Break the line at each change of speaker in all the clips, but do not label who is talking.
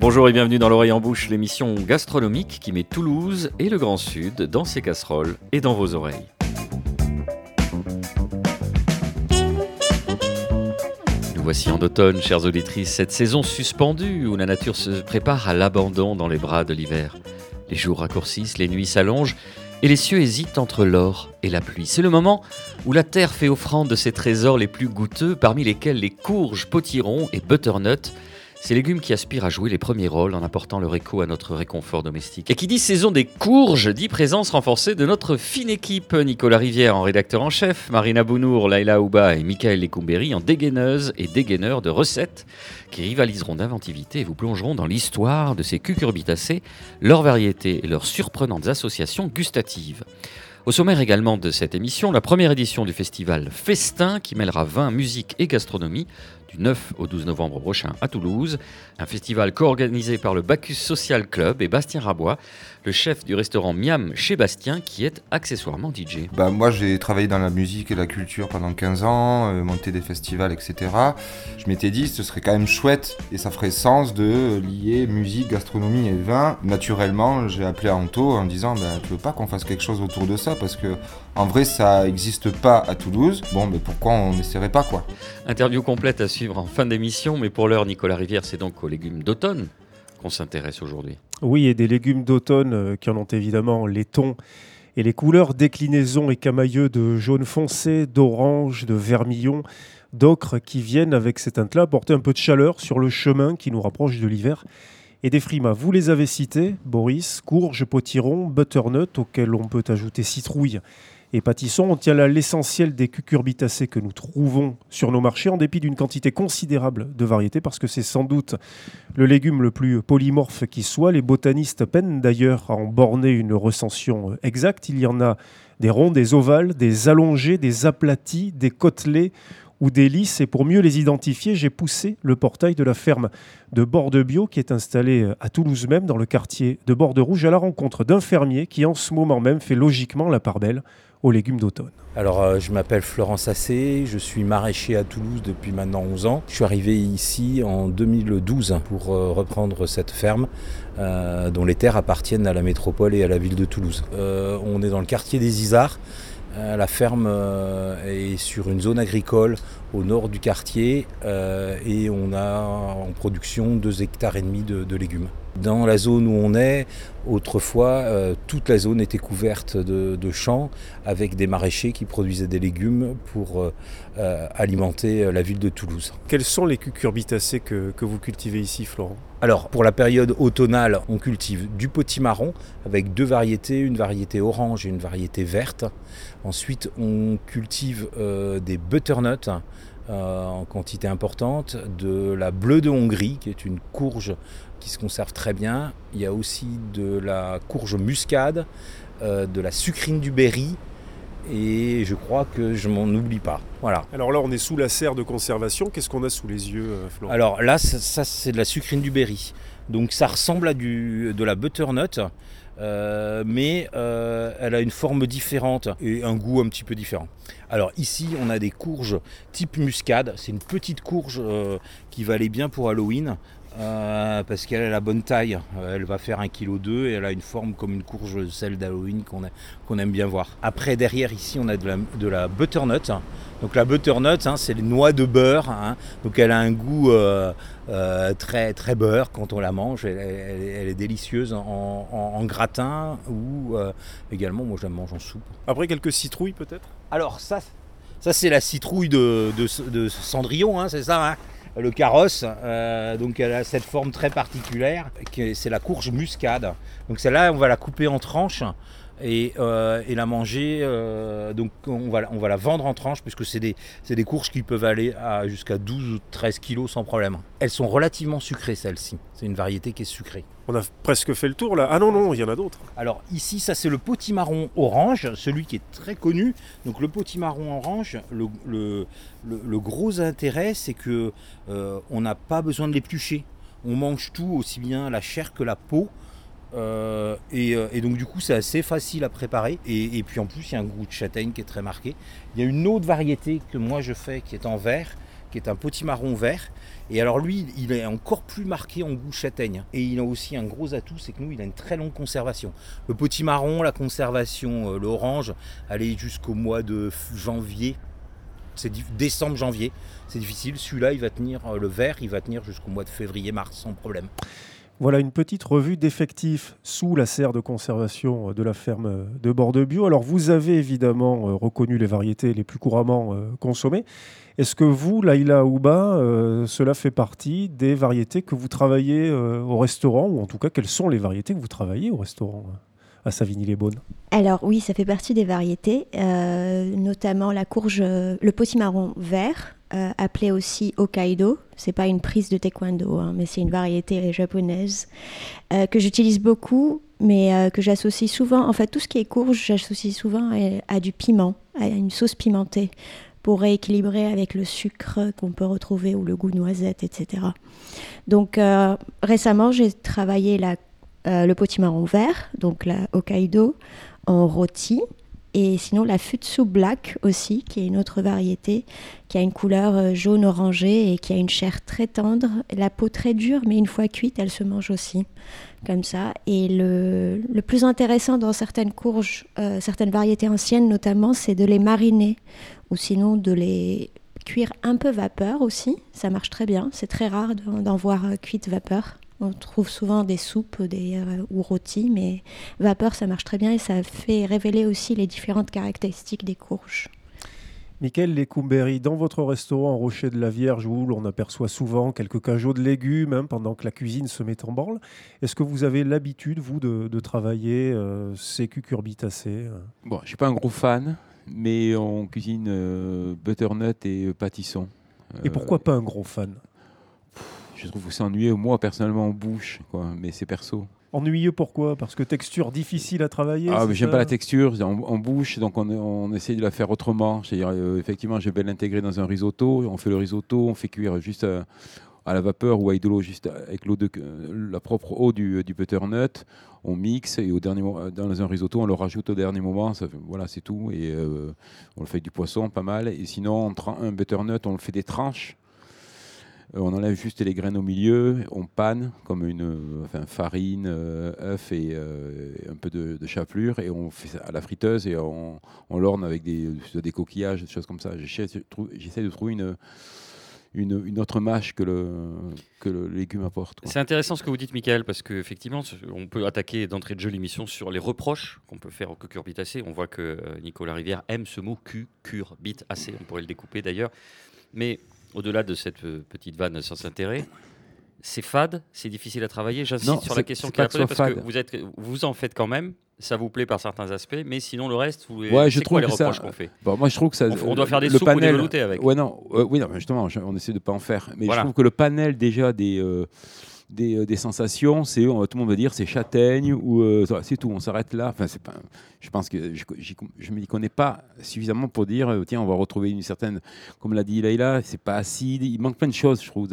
Bonjour et bienvenue dans l'oreille en bouche, l'émission gastronomique qui met Toulouse et le Grand Sud dans ses casseroles et dans vos oreilles. Nous voici en automne, chères auditrices, cette saison suspendue où la nature se prépare à l'abandon dans les bras de l'hiver. Les jours raccourcissent, les nuits s'allongent et les cieux hésitent entre l'or et la pluie. C'est le moment où la terre fait offrande de ses trésors les plus goûteux, parmi lesquels les courges, potirons et butternuts, ces légumes qui aspirent à jouer les premiers rôles en apportant leur écho à notre réconfort domestique. Et qui dit saison des courges dit présence renforcée de notre fine équipe. Nicolas Rivière en rédacteur en chef, Marina Bounour, Laila Ouba et Michael Lecumberi en dégaineuse et dégaineurs de recettes qui rivaliseront d'inventivité et vous plongeront dans l'histoire de ces cucurbitacées, leurs variétés et leurs surprenantes associations gustatives. Au sommaire également de cette émission, la première édition du festival Festin qui mêlera vin, musique et gastronomie du 9 au 12 novembre prochain à Toulouse. Un festival co-organisé par le Bacchus Social Club et Bastien Rabois, le chef du restaurant Miam chez Bastien, qui est accessoirement DJ.
Bah, moi, j'ai travaillé dans la musique et la culture pendant 15 ans, euh, monté des festivals, etc. Je m'étais dit, ce serait quand même chouette et ça ferait sens de lier musique, gastronomie et vin. Naturellement, j'ai appelé Anto en disant, bah, tu veux pas qu'on fasse quelque chose autour de ça? Parce que en vrai, ça n'existe pas à Toulouse. Bon, mais pourquoi on n'essaierait pas, quoi?
Interview complète à suivre en fin d'émission, mais pour l'heure, Nicolas Rivière, c'est donc aux légumes d'automne qu'on s'intéresse aujourd'hui.
Oui, et des légumes d'automne euh, qui en ont évidemment les tons et les couleurs, déclinaisons et camailleux de jaune foncé, d'orange, de vermillon, d'ocre qui viennent avec ces teintes-là apporter un peu de chaleur sur le chemin qui nous rapproche de l'hiver. Et des frimas, vous les avez cités, Boris, courge, potiron, butternut, auxquels on peut ajouter citrouille et pâtisson. On tient là l'essentiel des cucurbitacées que nous trouvons sur nos marchés, en dépit d'une quantité considérable de variétés, parce que c'est sans doute le légume le plus polymorphe qui soit. Les botanistes peinent d'ailleurs à en borner une recension exacte. Il y en a des ronds, des ovales, des allongés, des aplatis, des côtelets ou des lisses. Et pour mieux les identifier, j'ai poussé le portail de la ferme de Borde-Bio qui est installée à Toulouse même, dans le quartier de Borde-Rouge, à la rencontre d'un fermier qui en ce moment même fait logiquement la part belle aux légumes d'automne.
Alors euh, je m'appelle Florence Assé, je suis maraîcher à Toulouse depuis maintenant 11 ans. Je suis arrivé ici en 2012 pour euh, reprendre cette ferme euh, dont les terres appartiennent à la métropole et à la ville de Toulouse. on est dans le quartier des Isards. La ferme est sur une zone agricole au nord du quartier et on a en production 2 hectares et demi de légumes. Dans la zone où on est, autrefois, euh, toute la zone était couverte de, champs avec des maraîchers qui produisaient des légumes pour euh, euh, alimenter la ville de Toulouse.
Quels sont les cucurbitacées que, que vous cultivez ici, Florent?
Alors, pour la période automnale, on cultive du potimarron avec deux variétés, une variété orange et une variété verte. Ensuite, on cultive des butternuts en quantité importante, de la bleue de Hongrie, qui est une courge qui se conserve très bien. Il y a aussi de la courge muscade, euh, de la sucrine du Berry, et je crois que je m'en oublie pas. Voilà.
Alors là, on est sous la serre de conservation. Qu'est-ce qu'on a sous les yeux, euh, Florent?
Alors là, ça, c'est de la sucrine du Berry. Donc ça ressemble à du, de la butternut. Euh, mais elle a une forme différente et un goût un petit peu différent. Alors ici, on a des courges type muscade. C'est une petite courge qui va aller bien pour Halloween. Euh, parce qu'elle a la bonne taille. Euh, elle va faire 1,2 kg et elle a une forme comme une courge celle d'Halloween qu'on aime bien voir. Après, derrière, ici, on a de la, butternut. Donc la butternut, hein, c'est les noix de beurre. Hein. Donc elle a un goût euh, très, très beurre quand on la mange. Elle, est délicieuse en, gratin ou également, moi je la mange en soupe.
Après, quelques citrouilles peut-être?
Alors ça, ça c'est la citrouille de, de, Cendrillon, hein, c'est ça le carrosse. Euh, donc elle a cette forme très particulière, c'est la courge muscade. Donc celle-là, on va la couper en tranches et, euh, la manger. Euh, donc on va, on va la vendre en tranches puisque c'est des, des courges qui peuvent aller à jusqu'à 12 ou 13 kilos sans problème. Elles sont relativement sucrées celles-ci. C'est une variété qui est sucrée.
On a presque fait le tour là. Ah non, non, il y en a d'autres.
Alors ici, ça c'est le potimarron orange, celui qui est très connu. Donc le potimarron orange, le, le, gros intérêt, c'est que euh, on n'a pas besoin de l'éplucher. On mange tout, aussi bien la chair que la peau. Euh, euh, et, donc du coup c'est assez facile à préparer et, puis en plus il y a un goût de châtaigne qui est très marqué. Il y a une autre variété que moi je fais qui est en verre qui est un potimarron vert. Et alors lui, il est encore plus marqué en goût châtaigne. Et il a aussi un gros atout, c'est que nous, il a une très longue conservation. Le potimarron, la conservation, l'orange, elle est jusqu'au mois de janvier. C'est décembre, janvier. C'est difficile. Celui-là, il va tenir, le vert, il va tenir jusqu'au mois de février, mars, sans problème.
Voilà une petite revue d'effectifs sous la serre de conservation de la ferme de Bordeaux-Bio. Alors vous avez évidemment euh, reconnu les variétés les plus couramment euh, consommées. Est-ce que vous, Laïla Ouba, euh, cela fait partie des variétés que vous travaillez au restaurant ou en tout cas quelles sont les variétés que vous travaillez au restaurant à Savigny-les-Beaunes
Alors oui, ça fait partie des variétés, notamment la courge, le potimarron vert, euh, appelé aussi Hokkaido. C'est pas une prise de taekwondo, hein, mais c'est une variété japonaise euh, que j'utilise beaucoup, mais euh, que j'associe souvent. En fait, tout ce qui est courge, j'associe souvent à, du piment, à une sauce pimentée pour rééquilibrer avec le sucre qu'on peut retrouver ou le goût noisette, etc. Donc récemment, j'ai travaillé la, le potimarron vert, donc la Hokkaido, en rôti. Et sinon, la Futsu Black aussi, qui est une autre variété, qui a une couleur euh, jaune orangé et qui a une chair très tendre, la peau très dure, mais une fois cuite, elle se mange aussi, comme ça. Et le, plus intéressant dans certaines courges, euh, certaines variétés anciennes notamment, c'est de les mariner, ou sinon de les cuire un peu vapeur aussi. Ça marche très bien. C'est très rare d'en voir euh, cuite vapeur. On trouve souvent des soupes des, euh, ou rôtis, mais vapeur, ça marche très bien et ça fait révéler aussi les différentes caractéristiques des courges.
Michael Lecumberi, dans votre restaurant Rocher de la Vierge, où l'on aperçoit souvent quelques cajots de légumes hein, pendant que la cuisine se met en branle, est-ce que vous avez l'habitude, vous, de, travailler euh, ces cucurbitacées euh?
Bon, je ne suis pas un gros fan, mais on cuisine butternut et pâtisson.
Et pourquoi pas un gros fan?
Je trouve que c'est ennuyeux, moi personnellement en bouche, quoi, mais c'est perso.
Ennuyeux pourquoi? Parce que texture difficile à travailler
Ah, mais j'aime pas la texture en, bouche, donc on, on, essaie de la faire autrement. C'est-à-dire, euh, effectivement, je vais l'intégrer dans un risotto. On fait le risotto, on fait cuire juste euh, à, la vapeur ou avec de l'eau, juste avec l'eau de la propre eau du, du, butternut. On mixe et au dernier dans un risotto, on le rajoute au dernier moment. Ça, voilà, c'est tout. Et euh, on le fait avec du poisson, pas mal. Et sinon, on un butternut, on le fait des tranches. Euh, on enlève juste les graines au milieu, on panne comme une euh, farine, euh, œuf et un peu de, chapelure et on fait ça à la friteuse et on, l'orne avec des, coquillages, des choses comme ça. J'essaie de trouver une, autre mâche que le, légume apporte.
C'est intéressant ce que vous dites, Michael, parce qu'effectivement, on peut attaquer d'entrée de jeu l'émission sur les reproches qu'on peut faire au cucurbitacé. On voit que Nicolas Rivière aime ce mot cucurbitacé. On pourrait le découper d'ailleurs. Mais au-delà de cette euh, petite vanne sans intérêt, c'est fade, c'est difficile à travailler. J'insiste sur la question qu'il a posée parce que vous, êtes, vous en faites quand même. Ça vous plaît par certains aspects, mais sinon le reste, vous,
ouais, je trouve
quoi les
reproches
qu'on fait?
Bon, Moi, je trouve que ça.
On, doit faire des le soupes panel, ou des avec.
Ouais, non, euh, oui, non, justement, on essaie de pas en faire. Mais je trouve que le panel déjà des euh, euh, des, sensations, c'est tout le monde va dire c'est châtaigne ou euh, c'est tout, on s'arrête là. Enfin, c'est pas, je pense que je ne m'y connais pas suffisamment pour dire euh, tiens, on va retrouver une certaine, comme l'a dit Laïla, c'est pas acide, il manque plein de choses, je trouve.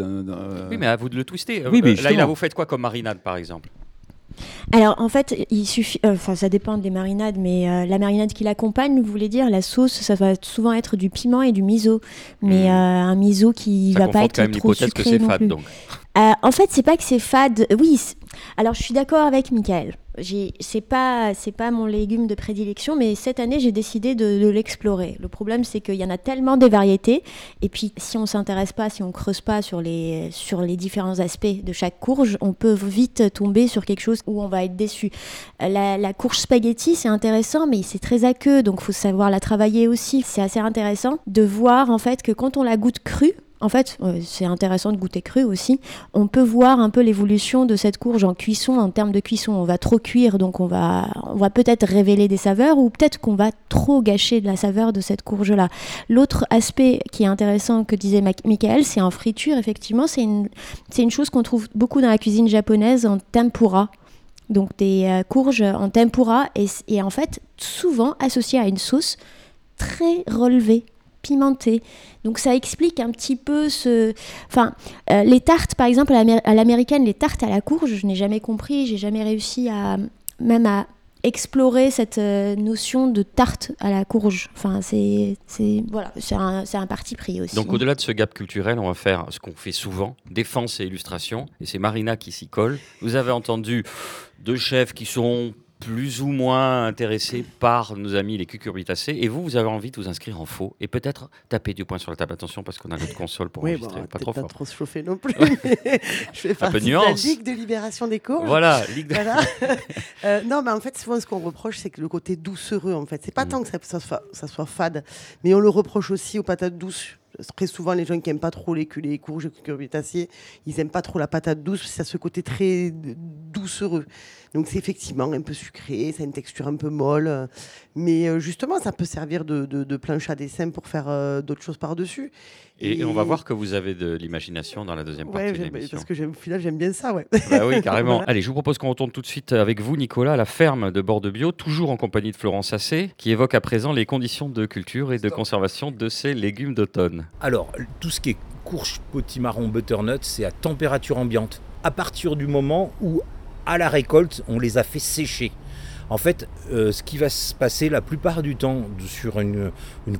Oui, mais à vous de le twister. Oui, mais Laïla, vous faites quoi comme marinade par exemple?
Alors en fait, il suffit, enfin ça dépend des marinades, mais la marinade qui l'accompagne, vous voulez dire la sauce, ça va souvent être du piment et du miso, mais hmm. un miso qui ne va pas être trop sucré non plus. Donc. Euh, en fait, c'est pas que c'est fade. Oui, alors je suis d'accord avec Michael. C'est pas c'est pas mon légume de prédilection, mais cette année j'ai décidé de, l'explorer. Le problème c'est qu'il y en a tellement des variétés, et puis si on s'intéresse pas, si on creuse pas sur les sur les différents aspects de chaque courge, on peut vite tomber sur quelque chose où on va être déçu. La, la courge spaghetti c'est intéressant, mais c'est très aqueux, donc faut savoir la travailler aussi. C'est assez intéressant de voir en fait que quand on la goûte crue, en fait, c'est intéressant de goûter cru aussi. On peut voir un peu l'évolution de cette courge en cuisson, en termes de cuisson. On va trop cuire, donc on va, peut-être révéler des saveurs, ou peut-être qu'on va trop gâcher de la saveur de cette courge-là. L'autre aspect qui est intéressant que disait Michael, c'est en friture, effectivement, c'est une, une chose qu'on trouve beaucoup dans la cuisine japonaise en tempura. Donc des euh, courges en tempura, et, et en fait, souvent associées à une sauce très relevée Donc ça explique un petit peu ce... Enfin, euh, les tartes, par exemple, à l'américaine, les tartes à la courge, je n'ai jamais compris, j'ai jamais réussi à même à explorer cette notion de tarte à la courge. Enfin, c'est voilà, un, un, parti pris aussi.
Donc au-delà de ce gap culturel, on va faire ce qu'on fait souvent, défense et illustration. Et c'est Marina qui s'y colle. Vous avez entendu deux chefs qui sont plus ou moins intéressés par nos amis les cucurbitacées. Et vous, vous avez envie de vous inscrire en faux et peut-être taper du poing sur la table. Attention parce qu'on a notre console pour enregistrer.
pas trop
pas
trop se chauffer non plus. je fais
Un peu
de la Ligue de libération des cours.
Voilà, Ligue de...
euh, non, mais en fait, souvent, ce qu'on reproche, c'est que le côté doucereux, en fait. C'est pas mm. tant que ça, ça, soit, ça soit fade, mais on le reproche aussi aux patates douces très souvent, les gens qui n'aiment pas trop les, les courges, les cucurbitacées, ils n'aiment pas trop la patate douce, ça a ce côté très doucereux. Donc c'est effectivement un peu sucré, ça a une texture un peu molle, mais euh, justement ça peut servir de, de, planche à dessin pour faire euh, d'autres choses par-dessus.
Et, on va voir que vous avez de l'imagination dans la deuxième partie de l'émission.
Parce que au final j'aime bien ça, ouais.
Bah oui, carrément. Allez, je vous propose qu'on retourne tout de suite avec vous, Nicolas, à la ferme de bord de bio, toujours en compagnie de Florence Assé, qui évoque à présent les conditions de culture et de conservation de ces légumes d'automne.
Alors, tout ce qui est courge, potimarron, butternut, c'est à température ambiante. À partir du moment où à la récolte, on les a fait sécher. En fait, euh, ce qui va se passer la plupart du temps sur une,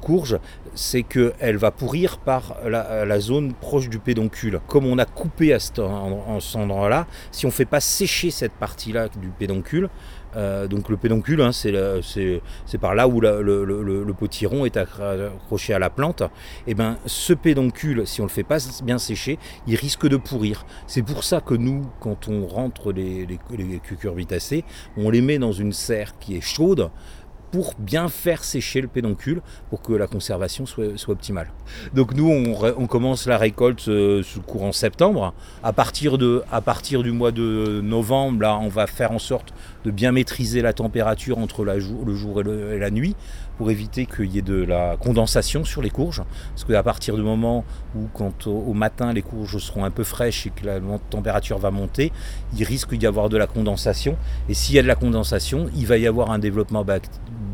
courge, c'est qu'elle va pourrir par la, zone proche du pédoncule. Comme on a coupé à cet, endroit-là, si on ne fait pas sécher cette partie-là du pédoncule, euh, donc le pédoncule, hein, c'est par là où le, potiron est accroché à la plante. Et eh ben ce pédoncule, si on le fait pas bien sécher, il risque de pourrir. C'est pour ça que nous, quand on rentre les, les cucurbitacées, on les met dans une serre qui est chaude pour bien faire sécher le pédoncule pour que la conservation soit, optimale. Donc nous, on, commence la récolte euh, courant septembre. À partir, de, à partir du mois de novembre, là, on va faire en sorte de bien maîtriser la température entre le jour et, la nuit pour éviter qu'il y ait de la condensation sur les courges. Parce qu'à partir du moment où, quand au, matin, les courges seront un peu fraîches et que la température va monter, il risque d'y avoir de la condensation. Et s'il y a de la condensation, il va y avoir un développement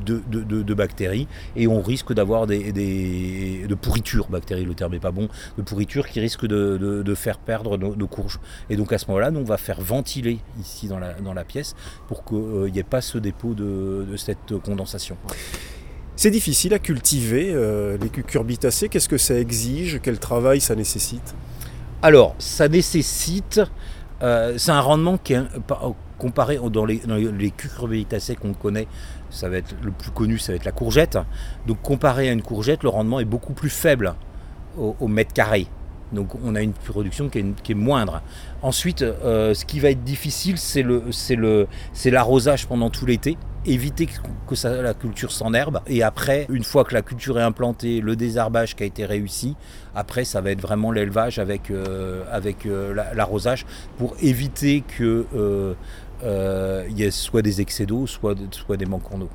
de, de, bactéries et on risque d'avoir des, des, de pourriture, bactéries, le terme n'est pas bon, de pourriture qui risque de, faire perdre nos, courges. Et donc à ce moment-là, on va faire ventiler ici dans la, dans la pièce pour qu'il n'y ait pas ce dépôt de, cette condensation.
C'est difficile à cultiver euh, les cucurbitacées. Qu'est-ce que ça exige? Quel travail ça nécessite?
Alors, ça nécessite. Euh, c'est un rendement qui est comparé dans les, dans les cucurbitacées qu'on connaît ça va être le plus connu, ça va être la courgette. Donc comparé à une courgette, le rendement est beaucoup plus faible au, mètre carré. Donc on a une production qui est, moindre. Ensuite, euh, ce qui va être difficile, c'est l'arrosage pendant tout l'été. Éviter que, la culture s'enherbe. Et après, une fois que la culture est implantée, le désherbage qui a été réussi, après ça va être vraiment l'élevage avec, euh, euh, l'arrosage pour éviter que euh, il y a soit des excès d'eau, soit, soit des manquants d'eau.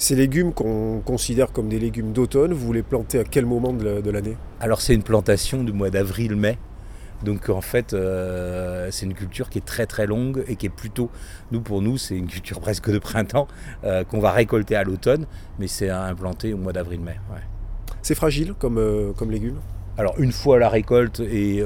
Ces légumes qu'on considère comme des légumes d'automne, vous les plantez à quel moment de l'année?
Alors c'est une plantation du mois d'avril-mai. Donc en fait, euh, c'est une culture qui est très très longue et qui est plutôt, nous pour nous, c'est une culture presque de printemps euh, qu'on va récolter à l'automne, mais c'est implanté au mois d'avril-mai.
C'est fragile comme, comme légume?
Alors une fois la récolte et,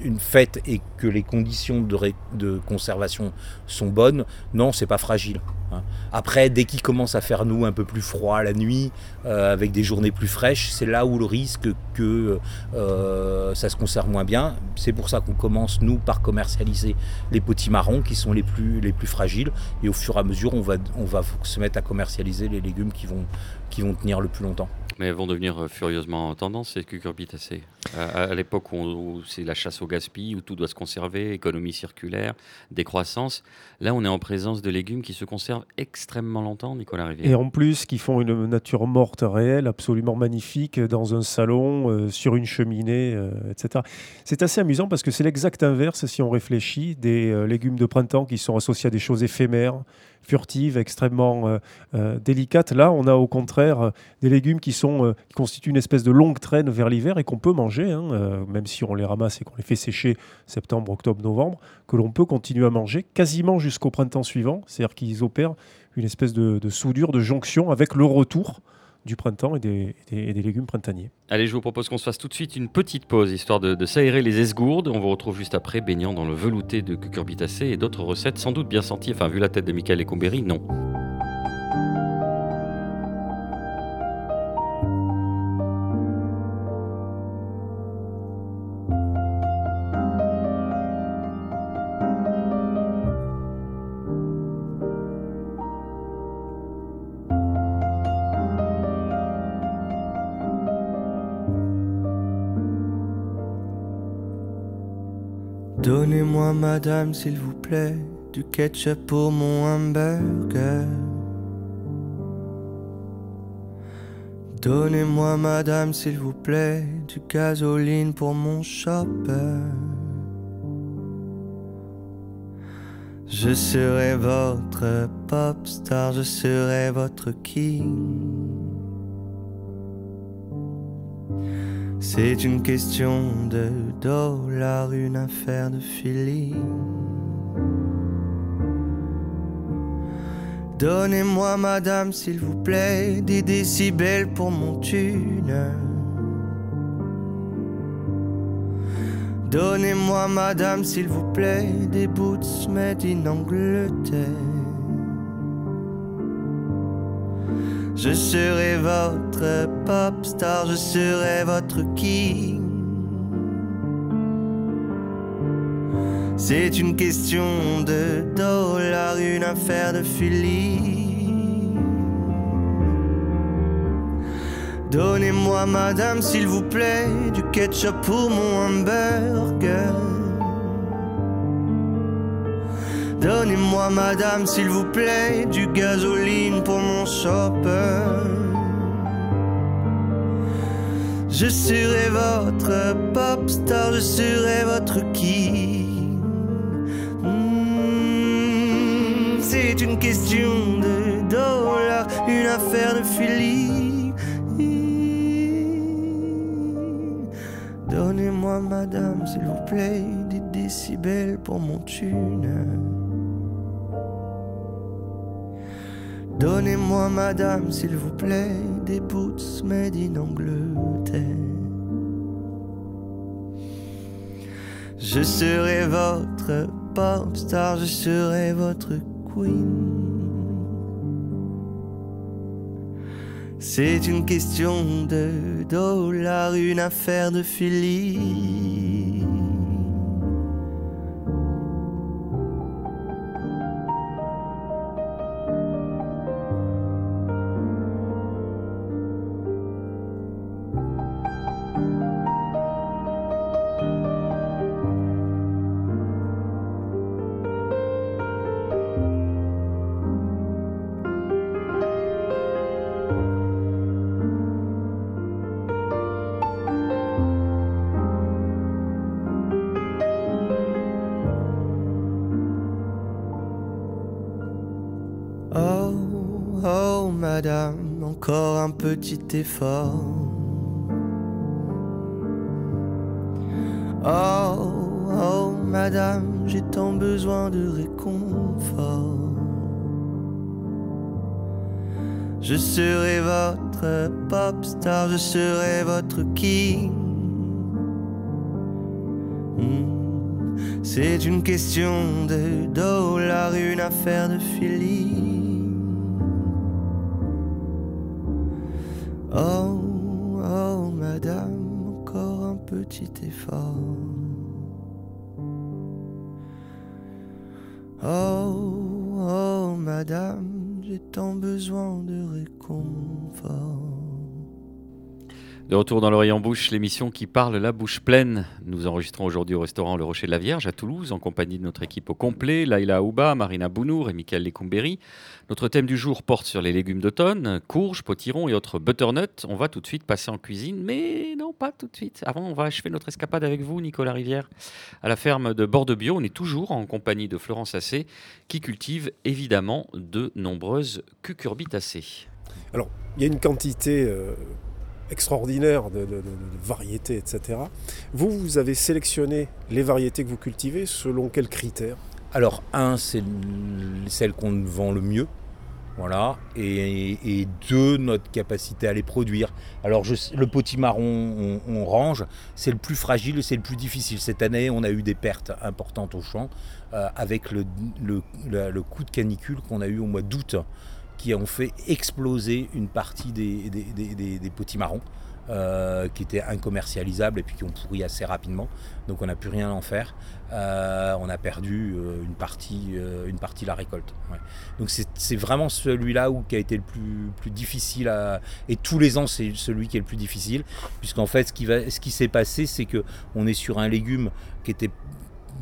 une fête et que les conditions de, conservation sont bonnes, non, c'est pas fragile. Hein. Après, dès qu'il commence à faire nous un peu plus froid la nuit, euh, avec des journées plus fraîches, c'est là où le risque que euh, ça se conserve moins bien. C'est pour ça qu'on commence nous par commercialiser les petits marrons qui sont les plus, les plus fragiles, et au fur et à mesure, on va se mettre à commercialiser les légumes qui vont, qui vont tenir le plus longtemps.
Mais elles vont devenir euh, furieusement tendance, ces cucurbitacées. À, à l'époque où, c'est la chasse au gaspillage, où tout doit se conserver, économie circulaire, décroissance. Là, on est en présence de légumes qui se conservent extrêmement longtemps, Nicolas Rivière.
Et en plus, qui font une nature morte réelle, absolument magnifique, dans un salon, euh, sur une cheminée, euh, etc. C'est assez amusant parce que c'est l'exact inverse, si on réfléchit, des légumes de printemps qui sont associés à des choses éphémères, furtives, extrêmement délicates. Là, on a au contraire des légumes qui euh, constituent une espèce de longue traîne vers l'hiver et qu'on peut manger, hein, euh, même si on les ramasse et qu'on les fait sécher septembre, octobre, novembre, que l'on peut continuer à manger quasiment jusqu'au printemps suivant. C'est-à-dire qu'ils opèrent une espèce de, soudure, de jonction avec le retour du printemps et des, légumes printaniers.
Allez, je vous propose qu'on se fasse tout de suite une petite pause, histoire de, de s'aérer les esgourdes. On vous retrouve juste après, baignant dans le velouté de cucurbitacées et d'autres recettes sans doute bien senties. Enfin, vu la tête de Michael Ecomberi, non.
Madame, s'il vous plaît, du ketchup pour mon hamburger. Donnez-moi, madame, s'il vous plaît, du gasoline pour mon chopper. Je serai votre pop star, je serai votre king. C'est une question de dollars, une affaire de feeling. Donnez-moi, madame, s'il vous plaît, des décibels pour mon thune. Donnez-moi, madame, s'il vous plaît, des boots made in Angleterre. Je serai votre pop star, je serai votre king. C'est une question de dollars, une affaire de feeling. Donnez-moi, madame, s'il vous plaît, du ketchup pour mon hamburger. Donnez-moi, madame, s'il vous plaît, du gasoline pour mon chopper. Je serai votre pop star, je serai votre king. Hmm, c'est une question de dollars, une affaire de feeling. Donnez-moi, madame, s'il vous plaît, des décibels pour mon tune. Donnez-moi, madame, s'il vous plaît, des boots made in Angleterre. Je serai votre pop star, je serai votre queen. C'est une question de dollars, une affaire de filie. Encore un petit effort. Oh, oh, madame, j'ai tant besoin de réconfort. Je serai votre pop star, je serai votre king. Hmm, c'est une question de dollars, une affaire de feeling. De
retour dans l'oreille en bouche, l'émission qui parle la bouche pleine. Nous enregistrons aujourd'hui au restaurant Le Rocher de la Vierge à Toulouse en compagnie de notre équipe au complet, Laila Aouba, Marina Bounour et Michael Lecumberi. Notre thème du jour porte sur les légumes d'automne, courges, potirons et autres butternut. On va tout de suite passer en cuisine, mais non, pas tout de suite. Avant, on va achever notre escapade avec vous, Nicolas Rivière, à la ferme de Bordebio. On est toujours en compagnie de Florence Assé, qui cultive évidemment de nombreuses cucurbitacées.
Alors, il y a une quantité euh, extraordinaire de, variétés, etc. Vous, vous avez sélectionné les variétés que vous cultivez selon quels critères?
Alors, un, c'est celle qu'on vend le mieux. Voilà, et, deux, notre capacité à les produire. Alors le potimarron, on, on range, c'est le plus fragile, c'est le plus difficile. Cette année, on a eu des pertes importantes au champ euh, avec le, coup de canicule qu'on a eu au mois d'août qui ont fait exploser une partie des, des, des potimarrons. Euh, qui étaient incommercialisables et puis qui ont pourri assez rapidement. Donc on n'a plus rien à en faire. Euh, on a perdu euh, une, partie, une partie de la récolte. Donc c'est vraiment celui-là qui a été le plus, difficile. Et tous les ans c'est celui qui est le plus difficile. Puisqu'en fait ce qui, qui s'est passé c'est qu'on est sur un légume qui était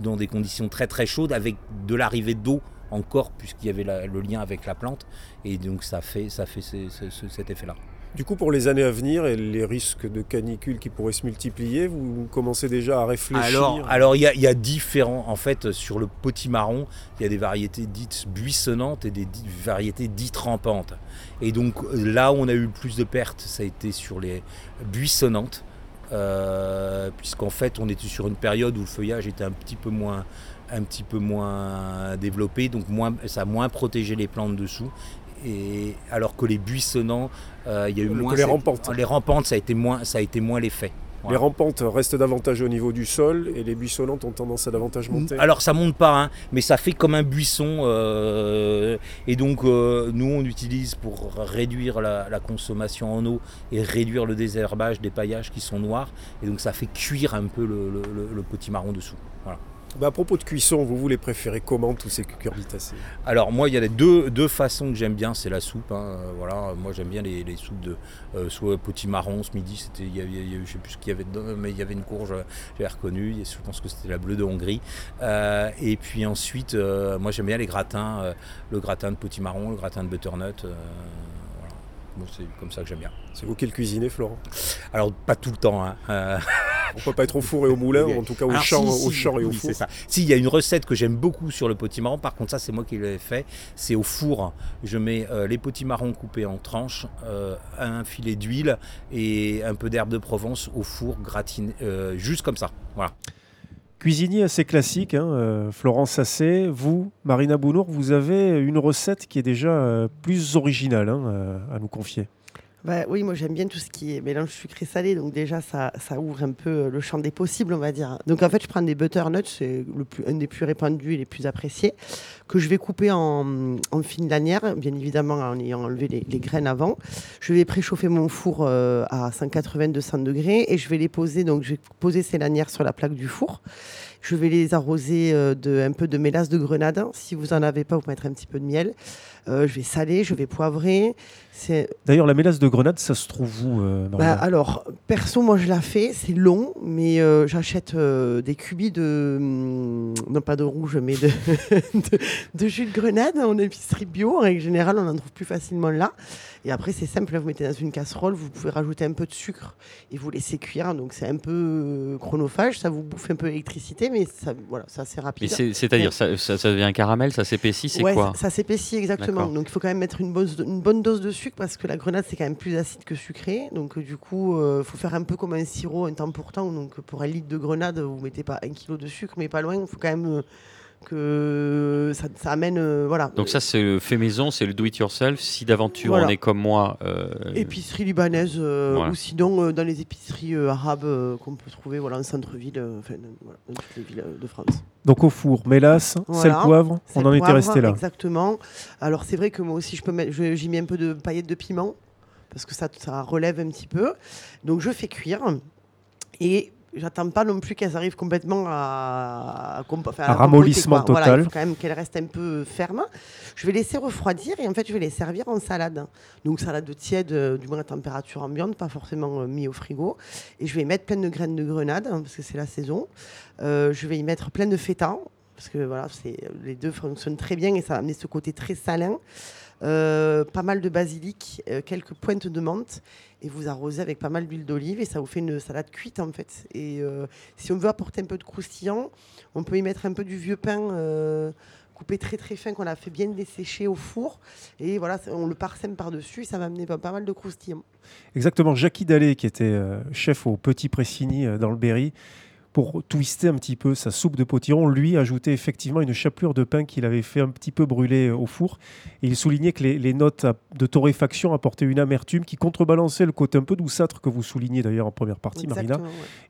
dans des conditions très très chaudes avec de l'arrivée d'eau encore puisqu'il y avait le lien avec la plante et donc ça fait, ça fait cet effet-là.
Du coup, pour les années à venir et les risques de canicule qui pourraient se multiplier, vous commencez déjà à réfléchir
Alors, alors il y, a différents. En fait, sur le potimarron, il y a des variétés dites buissonnantes et des variétés dites rampantes. Et donc là où on a eu le plus de pertes, ça a été sur les buissonnantes. Euh, puisqu'en fait on était sur une période où le feuillage était un petit peu moins un petit peu moins développé, donc moins, ça a moins protégé les plantes dessous et alors que les buissonnants, euh, il y a eu moins.
Les rampantes.
Les rampantes, ça a été moins, ça a été moins l'effet.
Les rampantes restent davantage au niveau du sol et les buissonnantes ont tendance à davantage monter.
Alors ça monte pas, hein, mais ça fait comme un buisson. Euh, et donc euh, nous on utilise pour réduire la, consommation en eau et réduire le désherbage des paillages qui sont noirs. Et donc ça fait cuire un peu le, le petit marron dessous. Voilà.
Bah, à propos de cuisson, vous les préférez comment tous ces cucurbitacées?
Alors moi il y a deux, deux façons que j'aime bien, c'est la soupe. Hein, voilà, moi j'aime bien les, soupes de euh, soit marron. Ce midi c'était, il sais plus ce qu'il y avait dedans, mais il y avait une courge, j'ai reconnu. Je pense que c'était la bleue de Hongrie. Euh, et puis ensuite, euh, moi j'aime bien les gratins, euh, le gratin de marron, le gratin de butternut c'est comme ça que j'aime bien.
C'est vous qui le cuisinez, Florent
Alors, pas tout le temps. Hein.
Euh... On peut pas être au four et au moulin, en tout cas au, champ, au champ et au four.
Ça. Si, il y a une recette que j'aime beaucoup sur le potimarron, par contre, ça, c'est moi qui l'ai fait. C'est au four. Je mets euh, les potimarrons coupés en tranches, euh, un filet d'huile et un peu d'herbe de Provence au four gratiné, euh, juste comme ça. Voilà.
Cuisinier assez classique, hein, euh, Florence Assé, vous, Marina Bounour, vous avez une recette qui est déjà euh, plus originale hein, euh, à nous confier.
Bah, oui, moi j'aime bien tout ce qui est mélange sucré-salé, donc déjà ça, ça, ouvre un peu le champ des possibles, on va dire. Donc en fait, je prends des butternuts, c'est un des plus répandus et les plus appréciés, que je vais couper en, en fines lanières, bien évidemment en ayant enlevé les, graines avant. Je vais préchauffer mon four à 180-200 degrés et je vais les poser, donc je vais poser ces lanières sur la plaque du four. Je vais les arroser euh, de un peu de mélasse de grenade. Si vous en avez pas, vous mettrez un petit peu de miel. Euh, je vais saler, je vais poivrer.
D'ailleurs, la mélasse de grenade, ça se trouve où euh,
bah, Alors, perso, moi je la fais, c'est long, mais euh, j'achète des cubis de. Hum, non, pas de rouge, mais de, de, jus de grenade en épicerie bio. En règle générale, on en trouve plus facilement là. Et après, c'est simple, vous mettez dans une casserole, vous pouvez rajouter un peu de sucre et vous laissez cuire. Donc, c'est un peu chronophage, ça vous bouffe un peu d'électricité, mais ça, voilà, c'est assez rapide.
C'est-à-dire, ça, ça, devient un caramel, ça s'épaissit, c'est
ouais,
quoi?
Ça s'épaissit, exactement. Donc il faut quand même mettre une bonne, une bonne dose de sucre parce que la grenade c'est quand même plus acide que sucré. Donc euh, du coup, il euh, faut faire un peu comme un sirop, un temps pour temps. Donc pour un litre de grenade, vous mettez pas un kilo de sucre, mais pas loin. Il faut quand même euh, que ça, amène. voilà.
Donc ça c'est fait maison, c'est le do it yourself. Si d'aventure on est comme moi.
Épicerie libanaise ou sinon dans les épiceries arabes qu'on peut trouver voilà, en centre-ville, enfin dans toutes les villes de France.
Donc au four, mélasse, sel, poivre, on en était resté là.
Exactement. Alors c'est vrai que moi aussi je peux mettre, j'y mets un peu de paillettes de piment parce que ça, ça relève un petit peu. Donc je fais cuire et j'attends pas non plus qu'elles arrivent complètement à,
à, ramollissement total.
il faut quand même qu'elles restent un peu fermes. Je vais laisser refroidir et en fait je vais les servir en salade. Donc salade tiède, euh, du moins à température ambiante, pas forcément euh, mis au frigo. Et je vais mettre plein de graines de grenade parce que c'est la saison. Euh, je vais y mettre plein de feta parce que voilà, les deux fonctionnent très bien et ça va amener ce côté très salin. Euh, pas mal de basilic, quelques pointes de menthe et vous arrosez avec pas mal d'huile d'olive et ça vous fait une salade cuite en fait. Et euh, si on veut apporter un peu de croustillant, on peut y mettre un peu du vieux pain coupé très très fin qu'on a fait bien dessécher au four et voilà on le parsème par dessus et ça va amener pas, mal de croustillant.
Exactement, Jackie Dallet qui était chef au Petit Pressigny dans le Berry pour twister un petit peu sa soupe de potiron, lui ajoutait effectivement une chapelure de pain qu'il avait fait un petit peu brûler au four. Et il soulignait que les, notes de torréfaction apportaient une amertume qui contrebalançait le côté un peu douceâtre que vous soulignez d'ailleurs en première partie, Marina.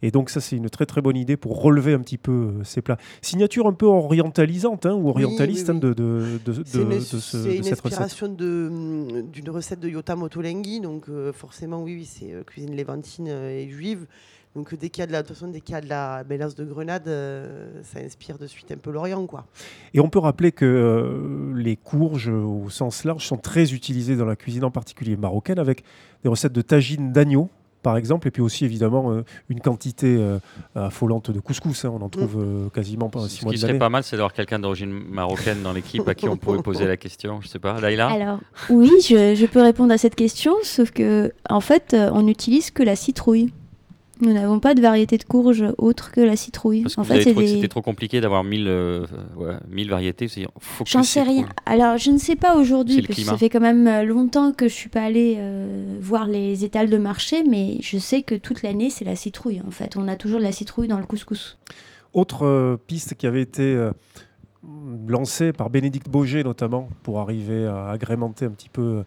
Et donc ça, c'est une très très bonne idée pour relever un petit peu euh, ces plats. Signature un peu orientalisante hein, ou orientaliste hein, de, de, de,
C'est une, inspiration d'une recette de Yota Motolenghi, donc euh, forcément oui, oui c'est euh, cuisine lévantine et juive. Donc dès qu'il y a de la, de dès qu'il y a de la mélasse de grenade, ça inspire de suite un peu l'Orient. quoi.
Et on peut rappeler que les courges au sens large sont très utilisées dans la cuisine en particulier marocaine avec des recettes de tagine d'agneau par exemple, et puis aussi évidemment euh, une quantité euh, affolante de couscous. Hein. on en trouve euh, quasiment pas
six mois Ce qui serait pas mal, c'est d'avoir quelqu'un d'origine marocaine dans l'équipe à qui on pourrait poser la question. Je sais pas, Laïla?
Alors, oui, je, je, peux répondre à cette question, sauf que en fait, on n'utilise que la citrouille. Nous n'avons pas de variété de courge autre que la citrouille.
Parce que en fait, c'était trop compliqué d'avoir 1000 euh, variétés.
J'en sais rien. Alors, je ne sais pas aujourd'hui, parce que ça fait quand même euh, longtemps que je suis pas allée euh, voir les étals de marché, mais je sais que toute l'année, c'est la citrouille. En fait, on a toujours de la citrouille dans le couscous.
Autre piste qui avait été lancée par Bénédicte Boger notamment pour arriver à agrémenter un petit peu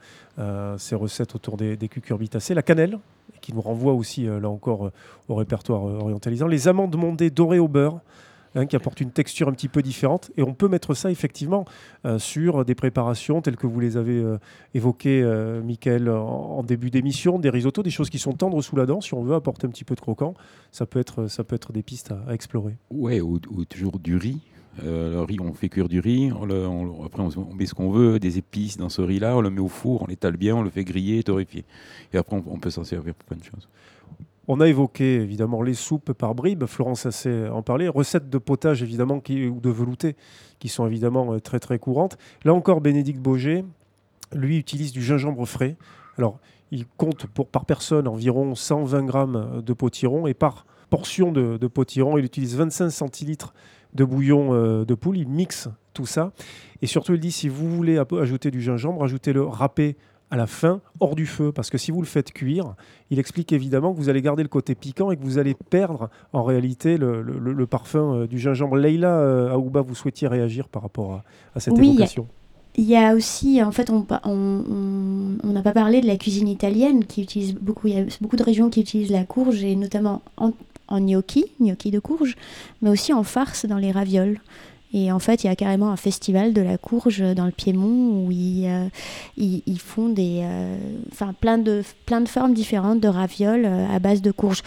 ces recettes autour des, des cucurbitacées, la cannelle qui nous renvoie aussi, euh, là encore, euh, au répertoire euh, orientalisant. Les amandes mondées dorées au beurre. Hein, qui apportent une texture un petit peu différente. Et on peut mettre ça effectivement sur des préparations telles que vous les avez évoquées, Michael, en, début d'émission, des risottos, des choses qui sont tendres sous la dent. Si on veut apporter un petit peu de croquant, ça peut être, ça peut être des pistes à, explorer.
Ouais, ou, toujours du riz. Le riz, on fait cuire du riz, après on, met ce qu'on veut, des épices dans ce riz-là, on le met au four, on l'étale bien, on le fait griller, torréfier. Et après on, peut s'en servir pour plein de choses.
On a évoqué évidemment les soupes par bribes, Florence a assez en parler, recettes de potage évidemment qui, ou de velouté qui sont évidemment euh, très très courantes. Là encore, Bénédicte Boger, lui, utilise du gingembre frais. Alors, il compte pour, par personne environ 120 grammes de potiron et par portion de potiron, il utilise 25 centilitres de bouillon euh, de poule, il mixe tout ça. Et surtout, il dit si vous voulez ajouter du gingembre, ajoutez-le râpé à la fin, hors du feu. Parce que si vous le faites cuire, il explique évidemment que vous allez garder le côté piquant et que vous allez perdre en réalité le, parfum euh, du gingembre. Leïla euh, Aouba, vous souhaitiez réagir par rapport à, cette oui, évocation
il y a aussi, en fait, on n'a on, pas parlé de la cuisine italienne qui utilise beaucoup. Il y a beaucoup de régions qui utilisent la courge et notamment en, en gnocchi, gnocchi de courge, mais aussi en farce dans les ravioles. Et en fait, il y a carrément un festival de la courge dans le Piémont où ils, euh, font des, euh, plein de plein de formes différentes de ravioles euh, à base de courge.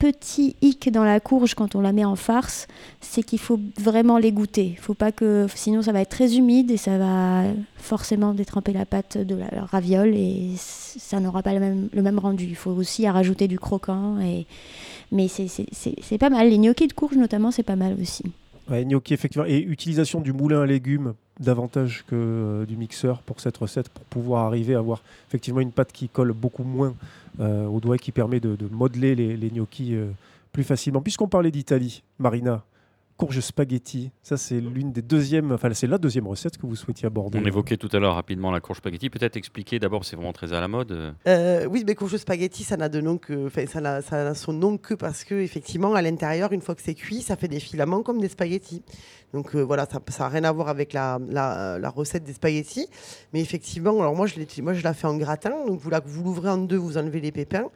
Petit hic dans la courge quand on la met en farce, c'est qu'il faut vraiment les goûter. Faut pas que, sinon ça va être très humide et ça va forcément détremper la pâte de la, raviole et ça n'aura pas le même, rendu. Il faut aussi à rajouter du croquant et mais c'est pas mal. Les gnocchis de courge notamment, c'est pas mal aussi.
Et utilisation du moulin à légumes davantage que euh, du mixeur pour cette recette pour pouvoir arriver à avoir effectivement une pâte qui colle beaucoup moins euh, au doigt qui permet de, modeler les, les gnocchis euh, plus facilement. Puisqu'on parlait d'Italie, Marina, courge spaghetti. Ça, c'est l'une des deuxièmes, enfin, c'est la deuxième recette que vous souhaitiez aborder.
On évoquait tout à l'heure rapidement la courge spaghetti. Peut-être expliquer d'abord, c'est vraiment très à la mode.
Euh, oui, mais courge spaghetti, ça n'a de nom que, enfin, ça n'a, ça son nom que parce que effectivement, à l'intérieur, une fois que c'est cuit, ça fait des filaments comme des spaghettis. Donc euh, voilà, ça n'a rien à voir avec la, la, recette des spaghettis. Mais effectivement, alors moi, je, moi, je la fais en gratin. Donc vous, là, vous l'ouvrez en deux, vous enlevez les pépins.